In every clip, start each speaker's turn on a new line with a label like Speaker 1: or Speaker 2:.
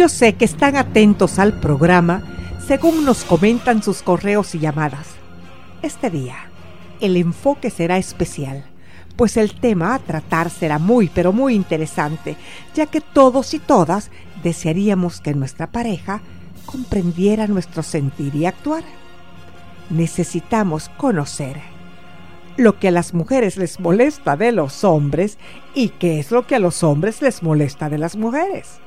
Speaker 1: Yo sé que están atentos al programa según nos comentan sus correos y llamadas. Este día, el enfoque será especial, pues el tema a tratar será muy, pero muy interesante, ya que todos y todas desearíamos que nuestra pareja comprendiera nuestro sentir y actuar. Necesitamos conocer lo que a las mujeres les molesta de los hombres y qué es lo que a los hombres les molesta de las mujeres.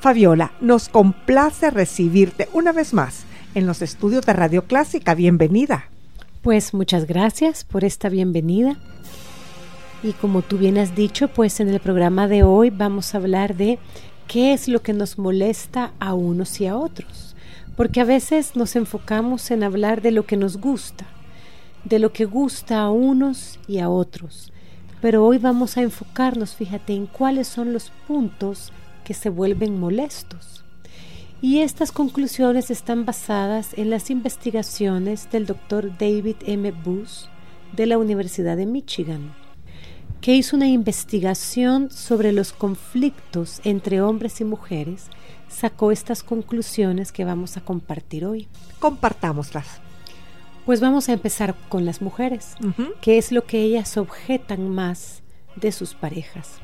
Speaker 1: Fabiola, nos complace recibirte una vez más en los estudios de Radio Clásica. Bienvenida.
Speaker 2: Pues muchas gracias por esta bienvenida. Y como tú bien has dicho, pues en el programa de hoy vamos a hablar de qué es lo que nos molesta a unos y a otros. Porque a veces nos enfocamos en hablar de lo que nos gusta, de lo que gusta a unos y a otros. Pero hoy vamos a enfocarnos, fíjate, en cuáles son los puntos que se vuelven molestos. Y estas conclusiones están basadas en las investigaciones del doctor David M. Bush de la Universidad de Michigan, que hizo una investigación sobre los conflictos entre hombres y mujeres, sacó estas conclusiones que vamos a compartir hoy.
Speaker 1: Compartámoslas.
Speaker 2: Pues vamos a empezar con las mujeres, que es lo que ellas objetan más de sus parejas.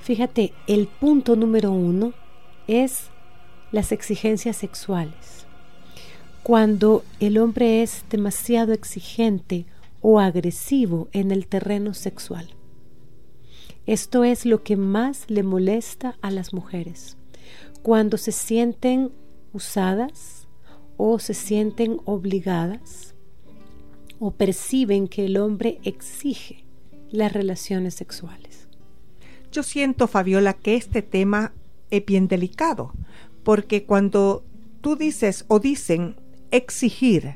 Speaker 2: Fíjate, el punto número uno es las exigencias sexuales. Cuando el hombre es demasiado exigente o agresivo en el terreno sexual. Esto es lo que más le molesta a las mujeres. Cuando se sienten usadas o se sienten obligadas o perciben que el hombre exige las relaciones sexuales.
Speaker 1: Yo siento, Fabiola, que este tema es bien delicado, porque cuando tú dices o dicen exigir,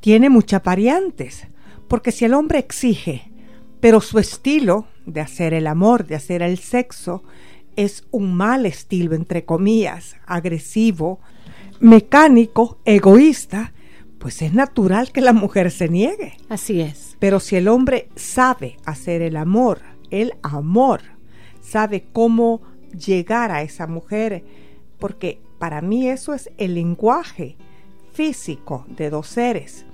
Speaker 1: tiene muchas variantes, porque si el hombre exige, pero su estilo de hacer el amor, de hacer el sexo, es un mal estilo, entre comillas, agresivo, mecánico, egoísta, pues es natural que la mujer se niegue.
Speaker 2: Así es.
Speaker 1: Pero si el hombre sabe hacer el amor, el amor, sabe cómo llegar a esa mujer, porque para mí eso es el lenguaje físico de dos seres.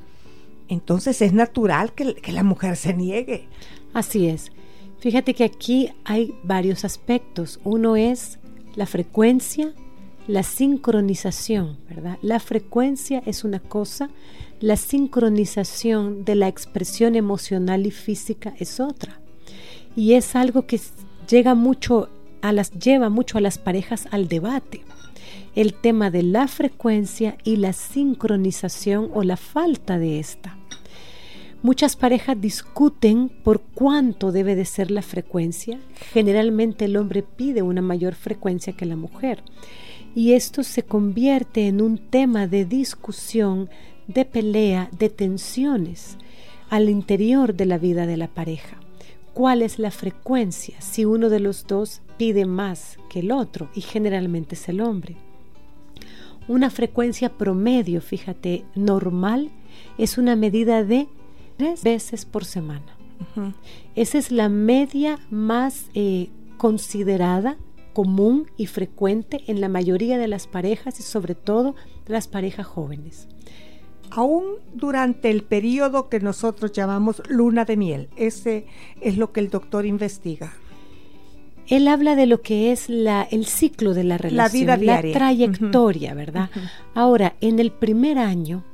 Speaker 1: Entonces es natural que, la mujer se niegue.
Speaker 2: Así es. Fíjate que aquí hay varios aspectos. Uno es la frecuencia, la sincronización, ¿verdad? La frecuencia es una cosa, la sincronización de la expresión emocional y física es otra. Y es algo que llega mucho a las, lleva mucho a las parejas al debate. El tema de la frecuencia y la sincronización o la falta de esta. Muchas parejas discuten por cuánto debe de ser la frecuencia. Generalmente el hombre pide una mayor frecuencia que la mujer. Y esto se convierte en un tema de discusión, de pelea, de tensiones al interior de la vida de la pareja. ¿Cuál es la frecuencia si uno de los dos pide más que el otro? Y generalmente es el hombre. Una frecuencia promedio, fíjate, normal, es una medida de tres veces por semana. Esa es la media más eh, considerada, común y frecuente en la mayoría de las parejas y sobre todo las parejas jóvenes.
Speaker 1: Aún durante el periodo que nosotros llamamos luna de miel, ese es lo que el doctor investiga.
Speaker 2: Él habla de lo que es la, el ciclo de la relación,
Speaker 1: la, vida la
Speaker 2: trayectoria, ¿verdad? Ahora, en el primer año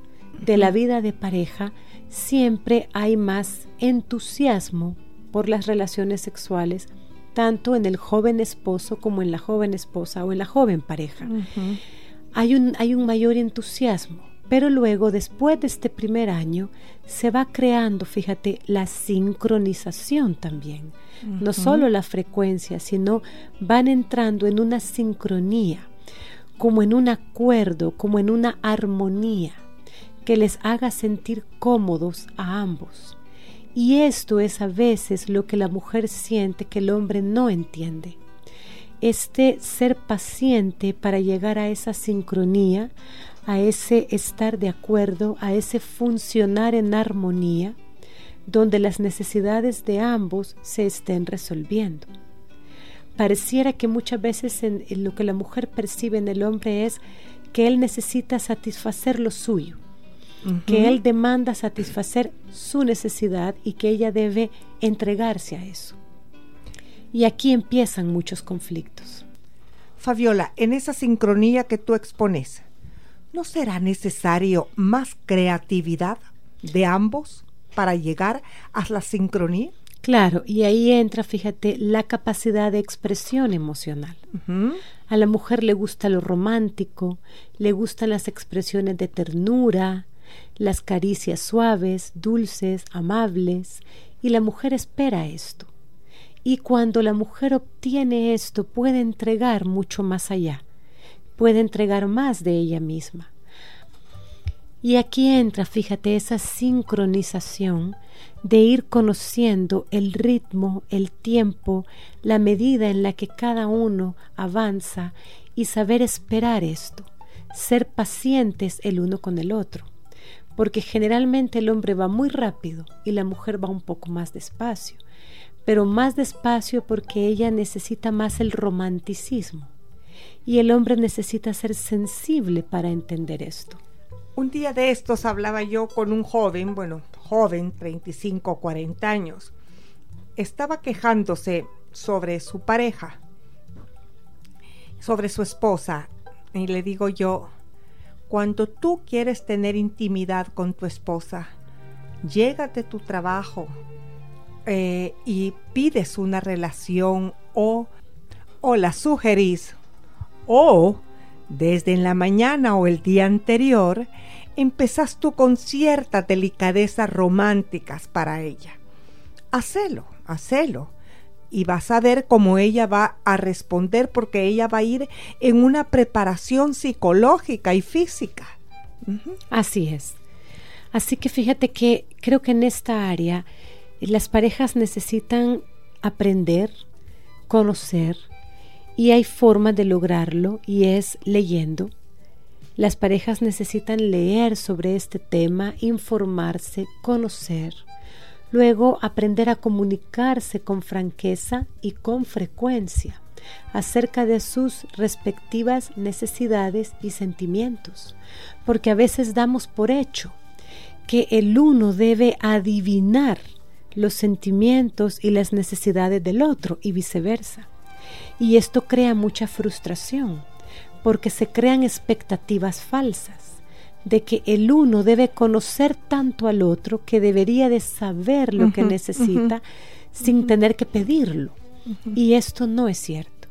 Speaker 2: de la vida de pareja, siempre hay más entusiasmo por las relaciones sexuales, tanto en el joven esposo como en la joven esposa o en la joven pareja. hay, un, hay un mayor entusiasmo, pero luego, después de este primer año, se va creando, fíjate, la sincronización también. No solo la frecuencia, sino van entrando en una sincronía, como en un acuerdo, como en una armonía que les haga sentir cómodos a ambos. Y esto es a veces lo que la mujer siente que el hombre no entiende. Este ser paciente para llegar a esa sincronía, a ese estar de acuerdo, a ese funcionar en armonía, donde las necesidades de ambos se estén resolviendo. Pareciera que muchas veces en, lo que la mujer percibe en el hombre es que él necesita satisfacer lo suyo, que él demanda satisfacer su necesidad y que ella debe entregarse a eso. Y aquí empiezan muchos conflictos.
Speaker 1: Fabiola, en esa sincronía que tú expones, ¿no será necesario más creatividad de ambos para llegar a la sincronía?
Speaker 2: Claro, y ahí entra, fíjate, la capacidad de expresión emocional. A la mujer le gusta lo romántico, le gustan las expresiones de ternura, las caricias suaves, dulces, amables, y la mujer espera esto. Y cuando la mujer obtiene esto, puede entregar mucho más allá, puede entregar más de ella misma. Y aquí entra, fíjate, esa sincronización de ir conociendo el ritmo, el tiempo, la medida en la que cada uno avanza y saber esperar esto, ser pacientes el uno con el otro porque generalmente el hombre va muy rápido y la mujer va un poco más despacio, pero más despacio porque ella necesita más el romanticismo y el hombre necesita ser sensible para entender esto.
Speaker 1: Un día de estos hablaba yo con un joven, bueno, joven, 35 o 40 años. Estaba quejándose sobre su pareja, sobre su esposa, y le digo yo, cuando tú quieres tener intimidad con tu esposa, llégate tu trabajo eh, y pides una relación o, o la sugerís o desde en la mañana o el día anterior empezás tú con ciertas delicadezas románticas para ella. Hacelo, hacelo y vas a ver cómo ella va a responder porque ella va a ir en una preparación psicológica y física.
Speaker 2: Así es. Así que fíjate que creo que en esta área las parejas necesitan aprender, conocer y hay formas de lograrlo y es leyendo. Las parejas necesitan leer sobre este tema, informarse, conocer Luego, aprender a comunicarse con franqueza y con frecuencia acerca de sus respectivas necesidades y sentimientos, porque a veces damos por hecho que el uno debe adivinar los sentimientos y las necesidades del otro y viceversa. Y esto crea mucha frustración, porque se crean expectativas falsas de que el uno debe conocer tanto al otro que debería de saber lo que necesita sin tener que pedirlo. Y esto no es cierto.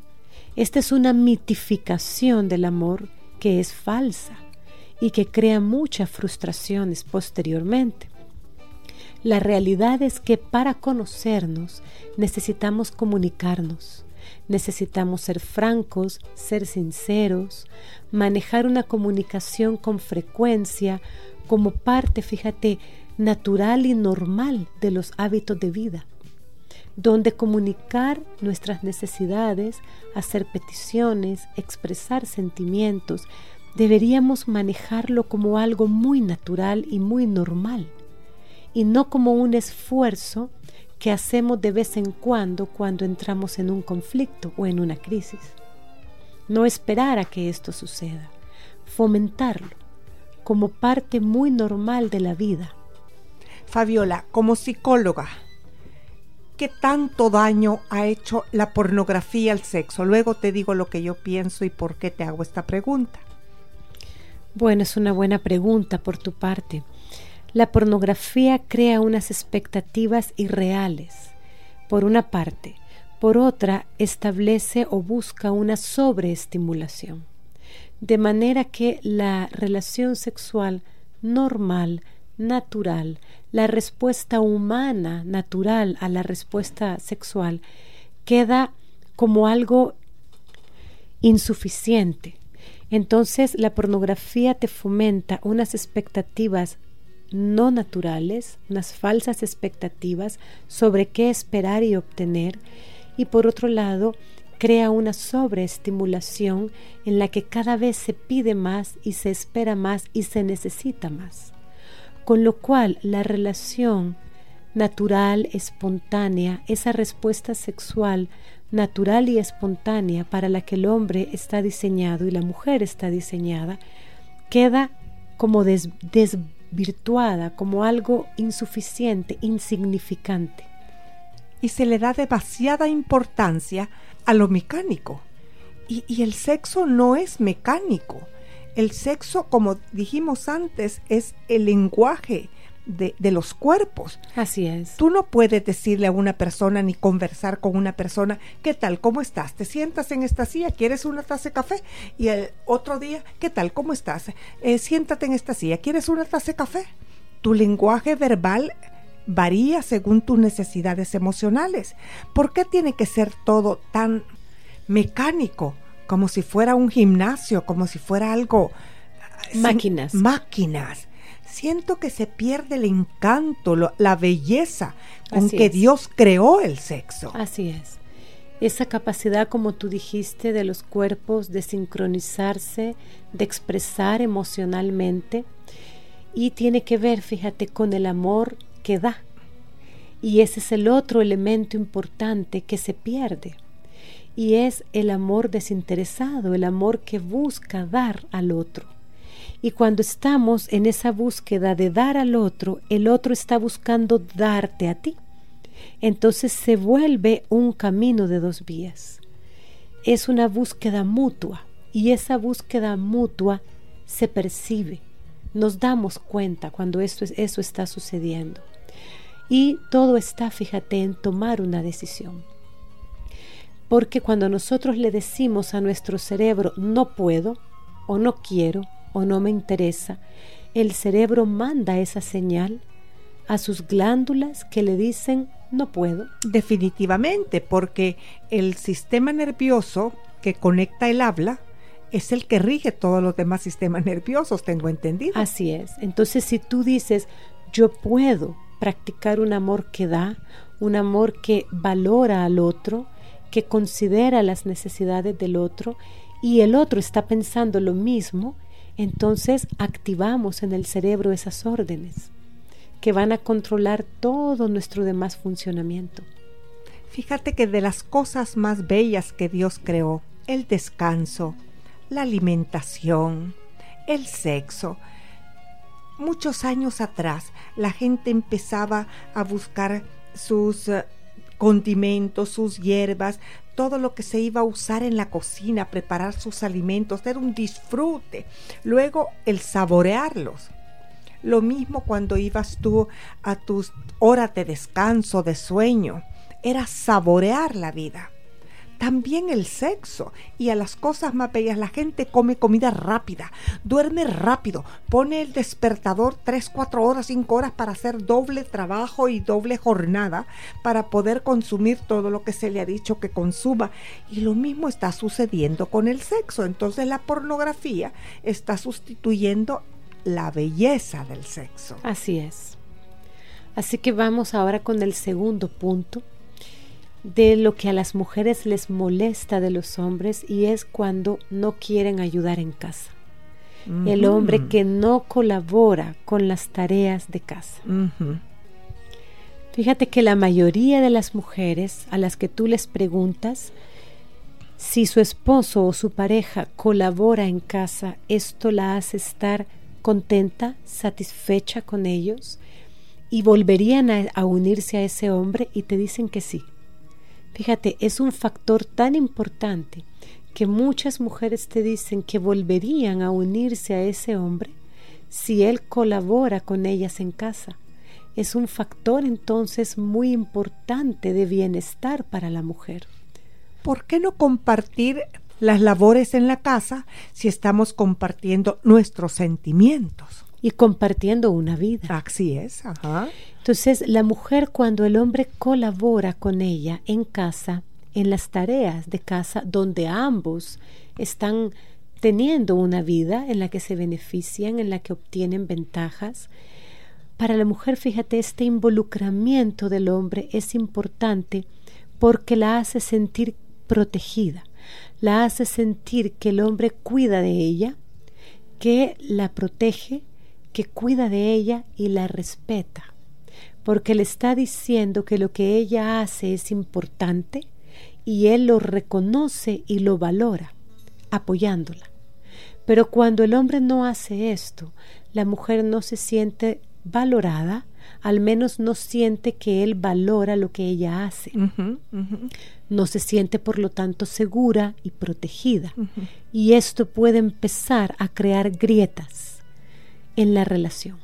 Speaker 2: Esta es una mitificación del amor que es falsa y que crea muchas frustraciones posteriormente. La realidad es que para conocernos necesitamos comunicarnos, necesitamos ser francos, ser sinceros, manejar una comunicación con frecuencia como parte, fíjate, natural y normal de los hábitos de vida, donde comunicar nuestras necesidades, hacer peticiones, expresar sentimientos, deberíamos manejarlo como algo muy natural y muy normal, y no como un esfuerzo que hacemos de vez en cuando cuando entramos en un conflicto o en una crisis. No esperar a que esto suceda, fomentarlo como parte muy normal de la vida.
Speaker 1: Fabiola, como psicóloga, ¿qué tanto daño ha hecho la pornografía al sexo? Luego te digo lo que yo pienso y por qué te hago esta pregunta.
Speaker 2: Bueno, es una buena pregunta por tu parte. La pornografía crea unas expectativas irreales, por una parte. Por otra, establece o busca una sobreestimulación. De manera que la relación sexual normal, natural, la respuesta humana natural a la respuesta sexual, queda como algo insuficiente. Entonces la pornografía te fomenta unas expectativas no naturales, unas falsas expectativas sobre qué esperar y obtener, y por otro lado, crea una sobreestimulación en la que cada vez se pide más y se espera más y se necesita más. Con lo cual la relación natural, espontánea, esa respuesta sexual natural y espontánea para la que el hombre está diseñado y la mujer está diseñada, queda como des, virtuada como algo insuficiente, insignificante.
Speaker 1: Y se le da demasiada importancia a lo mecánico. Y, y el sexo no es mecánico. El sexo, como dijimos antes, es el lenguaje, de, los cuerpos.
Speaker 2: Así es.
Speaker 1: Tú no puedes decirle a una persona ni conversar con una persona, ¿qué tal? ¿Cómo estás? ¿Te sientas en esta silla? ¿Quieres una taza de café? Y el otro día, ¿qué tal? ¿Cómo estás? Eh, siéntate en esta silla. ¿Quieres una taza de café? Tu lenguaje verbal varía según tus necesidades emocionales. ¿Por qué tiene que ser todo tan mecánico? Como si fuera un gimnasio, como si fuera algo...
Speaker 2: Máquinas.
Speaker 1: máquinas siento que se pierde el encanto, la belleza con que Dios creó el sexo.
Speaker 2: Así es. Esa capacidad, como tú dijiste, de los cuerpos de sincronizarse, de expresar emocionalmente, y tiene que ver, fíjate, con el amor que da. Y ese es el otro elemento importante que se pierde. Y es el amor desinteresado, el amor que busca dar al otro. Y cuando estamos en esa búsqueda de dar al otro, el otro está buscando darte a ti. Entonces se vuelve un camino de dos vías. Es una búsqueda mutua y esa búsqueda mutua se percibe. Nos damos cuenta cuando esto, eso está sucediendo. Y todo está, fíjate, en tomar una decisión. Porque cuando nosotros le decimos a nuestro cerebro no puedo o no quiero o no me interesa, el cerebro manda esa señal a sus glándulas que le dicen no puedo.
Speaker 1: Definitivamente, porque el sistema nervioso que conecta el habla es el que rige todos los demás sistemas nerviosos, tengo entendido.
Speaker 2: Así es. Entonces, si tú dices, yo puedo practicar un amor que da, un amor que valora al otro, que considera las necesidades del otro, y el otro está pensando lo mismo, entonces activamos en el cerebro esas órdenes que van a controlar todo nuestro demás funcionamiento.
Speaker 1: Fíjate que de las cosas más bellas que Dios creó, el descanso, la alimentación, el sexo, muchos años atrás la gente empezaba a buscar sus eh, condimentos, sus hierbas, todo lo que se iba a usar en la cocina, preparar sus alimentos, era un disfrute. Luego el saborearlos. Lo mismo cuando ibas tú a tus horas de descanso, de sueño, era saborear la vida también el sexo y a las cosas más bellas. La gente come comida rápida, duerme rápido, pone el despertador 3, 4 horas, 5 horas para hacer doble trabajo y doble jornada para poder consumir todo lo que se le ha dicho que consuma. Y lo mismo está sucediendo con el sexo. Entonces la pornografía está sustituyendo la belleza del sexo.
Speaker 2: Así es. Así que vamos ahora con el segundo punto de lo que a las mujeres les molesta de los hombres y es cuando no quieren ayudar en casa. El hombre que no colabora con las tareas de casa. Fíjate que la mayoría de las mujeres a las que tú les preguntas si su esposo o su pareja colabora en casa, esto la hace estar contenta, satisfecha con ellos y volverían a unirse a ese hombre y te dicen que sí. Fíjate, es un factor tan importante que muchas mujeres te dicen que volverían a unirse a ese hombre si él colabora con ellas en casa. Es un factor entonces muy importante de bienestar para la mujer.
Speaker 1: ¿Por qué no compartir las labores en la casa si estamos compartiendo nuestros sentimientos?
Speaker 2: Y compartiendo una vida.
Speaker 1: Así es, ajá.
Speaker 2: Entonces, la mujer cuando el hombre colabora con ella en casa, en las tareas de casa, donde ambos están teniendo una vida en la que se benefician, en la que obtienen ventajas, para la mujer, fíjate, este involucramiento del hombre es importante porque la hace sentir protegida, la hace sentir que el hombre cuida de ella, que la protege, que cuida de ella y la respeta porque le está diciendo que lo que ella hace es importante y él lo reconoce y lo valora, apoyándola. Pero cuando el hombre no hace esto, la mujer no se siente valorada, al menos no siente que él valora lo que ella hace. No se siente, por lo tanto, segura y protegida. Y esto puede empezar a crear grietas en la relación.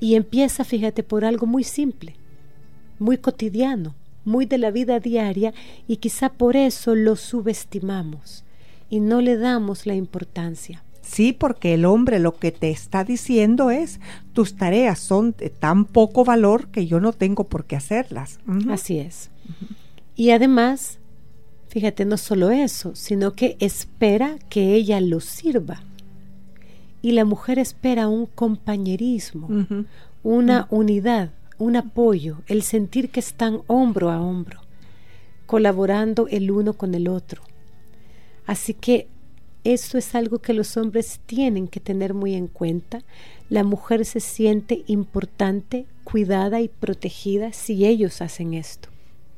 Speaker 2: Y empieza, fíjate, por algo muy simple, muy cotidiano, muy de la vida diaria y quizá por eso lo subestimamos y no le damos la importancia.
Speaker 1: Sí, porque el hombre lo que te está diciendo es, tus tareas son de tan poco valor que yo no tengo por qué hacerlas.
Speaker 2: Así es. Y además, fíjate, no solo eso, sino que espera que ella lo sirva y la mujer espera un compañerismo, una unidad, un apoyo, el sentir que están hombro a hombro, colaborando el uno con el otro. Así que esto es algo que los hombres tienen que tener muy en cuenta. La mujer se siente importante, cuidada y protegida si ellos hacen esto.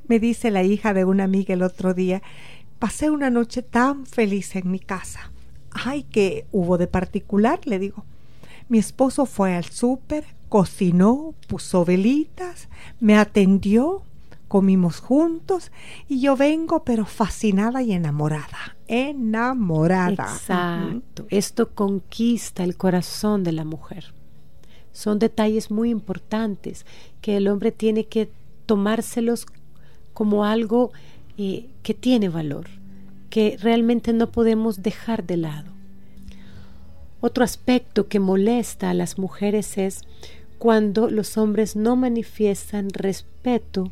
Speaker 1: Me dice la hija de una amiga el otro día, pasé una noche tan feliz en mi casa ay, ¿qué hubo de particular? Le digo. Mi esposo fue al súper, cocinó, puso velitas, me atendió, comimos juntos y yo vengo pero fascinada y enamorada. Enamorada.
Speaker 2: Exacto. Esto conquista el corazón de la mujer. Son detalles muy importantes que el hombre tiene que tomárselos como algo eh, que tiene valor que realmente no podemos dejar de lado. Otro aspecto que molesta a las mujeres es cuando los hombres no manifiestan respeto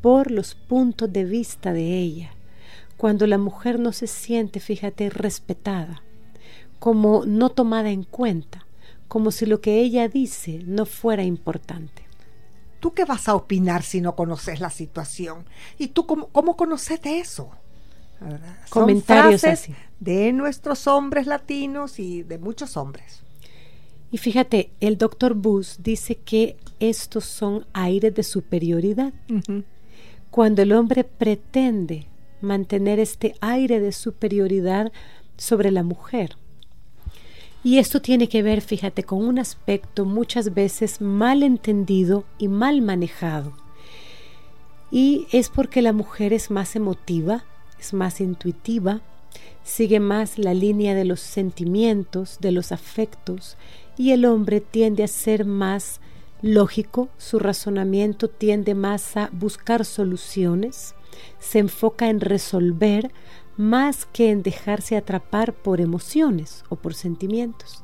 Speaker 2: por los puntos de vista de ella, cuando la mujer no se siente, fíjate, respetada, como no tomada en cuenta, como si lo que ella dice no fuera importante.
Speaker 1: ¿Tú qué vas a opinar si no conoces la situación? ¿Y tú cómo, cómo conoces eso?
Speaker 2: Comentarios
Speaker 1: así. de nuestros hombres latinos y de muchos hombres.
Speaker 2: Y fíjate, el doctor Bush dice que estos son aires de superioridad. Cuando el hombre pretende mantener este aire de superioridad sobre la mujer. Y esto tiene que ver, fíjate, con un aspecto muchas veces mal entendido y mal manejado. Y es porque la mujer es más emotiva, es más intuitiva, sigue más la línea de los sentimientos, de los afectos, y el hombre tiende a ser más lógico, su razonamiento tiende más a buscar soluciones, se enfoca en resolver más que en dejarse atrapar por emociones o por sentimientos.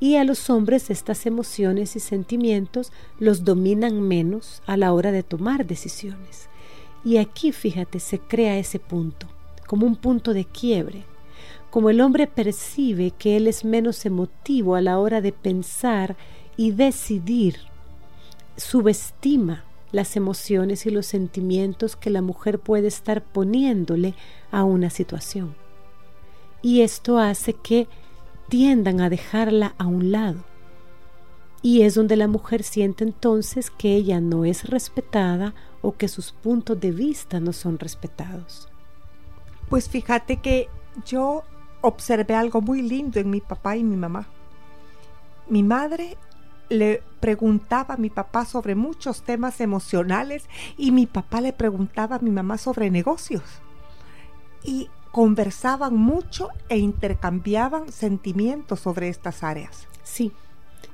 Speaker 2: Y a los hombres estas emociones y sentimientos los dominan menos a la hora de tomar decisiones. Y aquí, fíjate, se crea ese punto, como un punto de quiebre. Como el hombre percibe que él es menos emotivo a la hora de pensar y decidir, subestima las emociones y los sentimientos que la mujer puede estar poniéndole a una situación. Y esto hace que tiendan a dejarla a un lado. Y es donde la mujer siente entonces que ella no es respetada o que sus puntos de vista no son respetados.
Speaker 1: Pues fíjate que yo observé algo muy lindo en mi papá y mi mamá. Mi madre le preguntaba a mi papá sobre muchos temas emocionales y mi papá le preguntaba a mi mamá sobre negocios. Y conversaban mucho e intercambiaban sentimientos sobre estas áreas.
Speaker 2: Sí,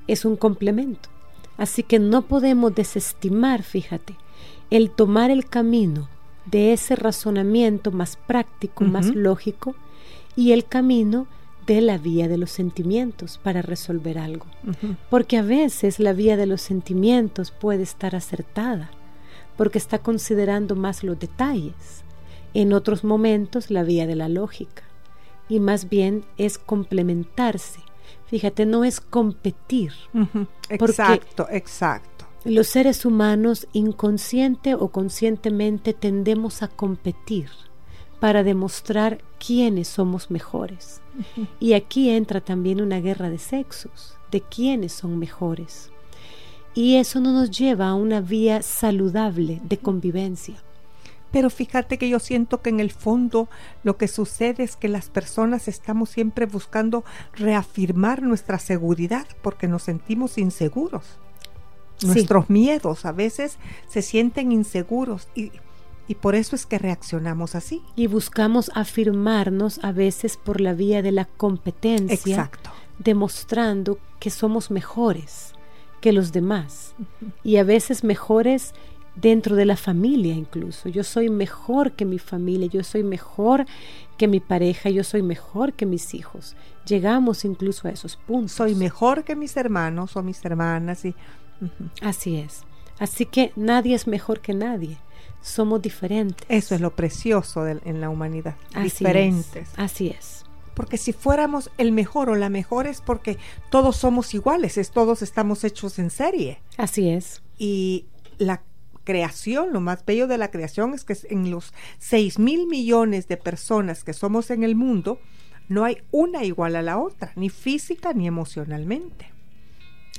Speaker 2: es un complemento. Así que no podemos desestimar, fíjate, el tomar el camino de ese razonamiento más práctico, más lógico, y el camino de la vía de los sentimientos para resolver algo. Porque a veces la vía de los sentimientos puede estar acertada, porque está considerando más los detalles. En otros momentos la vía de la lógica. Y más bien es complementarse. Fíjate, no es competir.
Speaker 1: Exacto, exacto.
Speaker 2: Los seres humanos inconsciente o conscientemente tendemos a competir para demostrar quiénes somos mejores. Y aquí entra también una guerra de sexos, de quiénes son mejores. Y eso no nos lleva a una vía saludable de convivencia.
Speaker 1: Pero fíjate que yo siento que en el fondo lo que sucede es que las personas estamos siempre buscando reafirmar nuestra seguridad porque nos sentimos inseguros. Nuestros miedos a veces se sienten inseguros y y por eso es que reaccionamos así.
Speaker 2: Y buscamos afirmarnos a veces por la vía de la competencia.
Speaker 1: Exacto.
Speaker 2: Demostrando que somos mejores que los demás. Y a veces mejores dentro de la familia incluso. Yo soy mejor que mi familia, yo soy mejor que mi pareja, yo soy mejor que mis hijos. Llegamos incluso a esos puntos.
Speaker 1: Soy mejor que mis hermanos o mis hermanas. Y,
Speaker 2: Así es. Así que nadie es mejor que nadie somos diferentes.
Speaker 1: Eso es lo precioso en la humanidad. diferentes.
Speaker 2: así es.
Speaker 1: Porque si fuéramos el mejor o la mejor es porque todos somos iguales, es todos estamos hechos en serie.
Speaker 2: Así es.
Speaker 1: Y la creación, lo más bello de la creación es que en los 6 mil millones de personas que somos en el mundo, no hay una igual a la otra, ni física ni emocionalmente.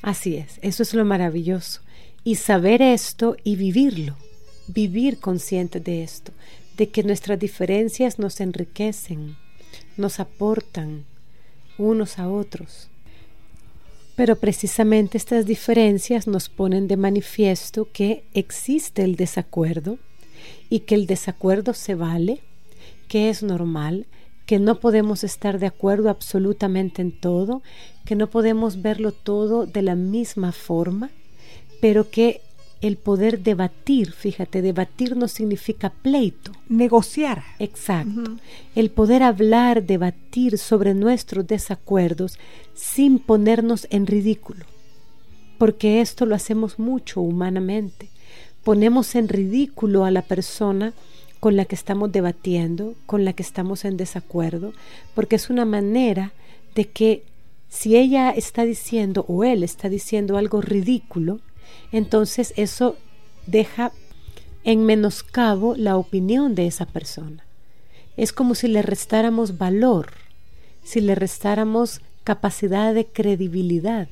Speaker 2: Así es, eso es lo maravilloso. Y saber esto y vivirlo vivir consciente de esto, de que nuestras diferencias nos enriquecen, nos aportan unos a otros. Pero precisamente estas diferencias nos ponen de manifiesto que existe el desacuerdo y que el desacuerdo se vale, que es normal, que no podemos estar de acuerdo absolutamente en todo, que no podemos verlo todo de la misma forma, pero que el poder debatir, fíjate, debatir no significa pleito.
Speaker 1: Negociar.
Speaker 2: Exacto. El poder hablar, debatir sobre nuestros desacuerdos sin ponernos en ridículo. Porque esto lo hacemos mucho humanamente. Ponemos en ridículo a la persona con la que estamos debatiendo, con la que estamos en desacuerdo, porque es una manera de que si ella está diciendo o él está diciendo algo ridículo, entonces eso deja en menoscabo la opinión de esa persona. Es como si le restáramos valor, si le restáramos capacidad de credibilidad.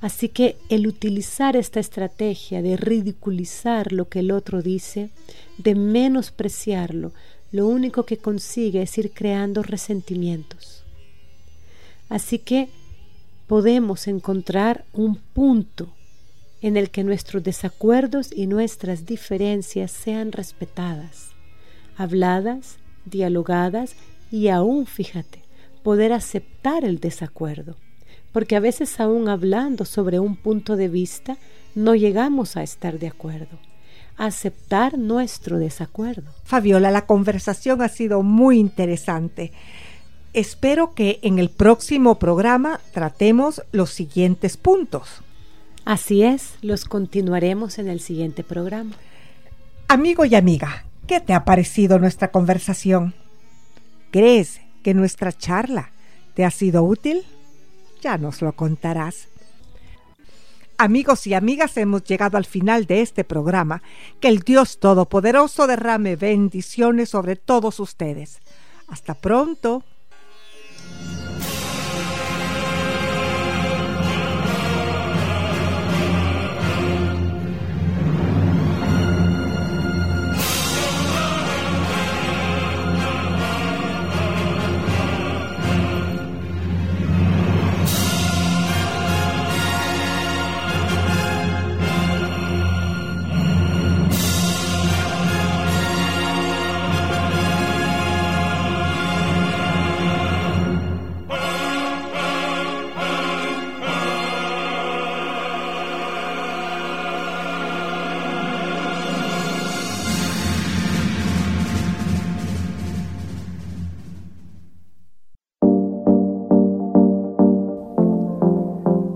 Speaker 2: Así que el utilizar esta estrategia de ridiculizar lo que el otro dice, de menospreciarlo, lo único que consigue es ir creando resentimientos. Así que podemos encontrar un punto en el que nuestros desacuerdos y nuestras diferencias sean respetadas, habladas, dialogadas y aún, fíjate, poder aceptar el desacuerdo porque a veces aún hablando sobre un punto de vista no llegamos a estar de acuerdo, aceptar nuestro desacuerdo.
Speaker 1: Fabiola, la conversación ha sido muy interesante. Espero que en el próximo programa tratemos los siguientes puntos.
Speaker 2: Así es, los continuaremos en el siguiente programa.
Speaker 1: Amigo y amiga, ¿qué te ha parecido nuestra conversación? ¿Crees que nuestra charla te ha sido útil? ya nos lo contarás. Amigos y amigas, hemos llegado al final de este programa. Que el Dios Todopoderoso derrame bendiciones sobre todos ustedes. Hasta pronto.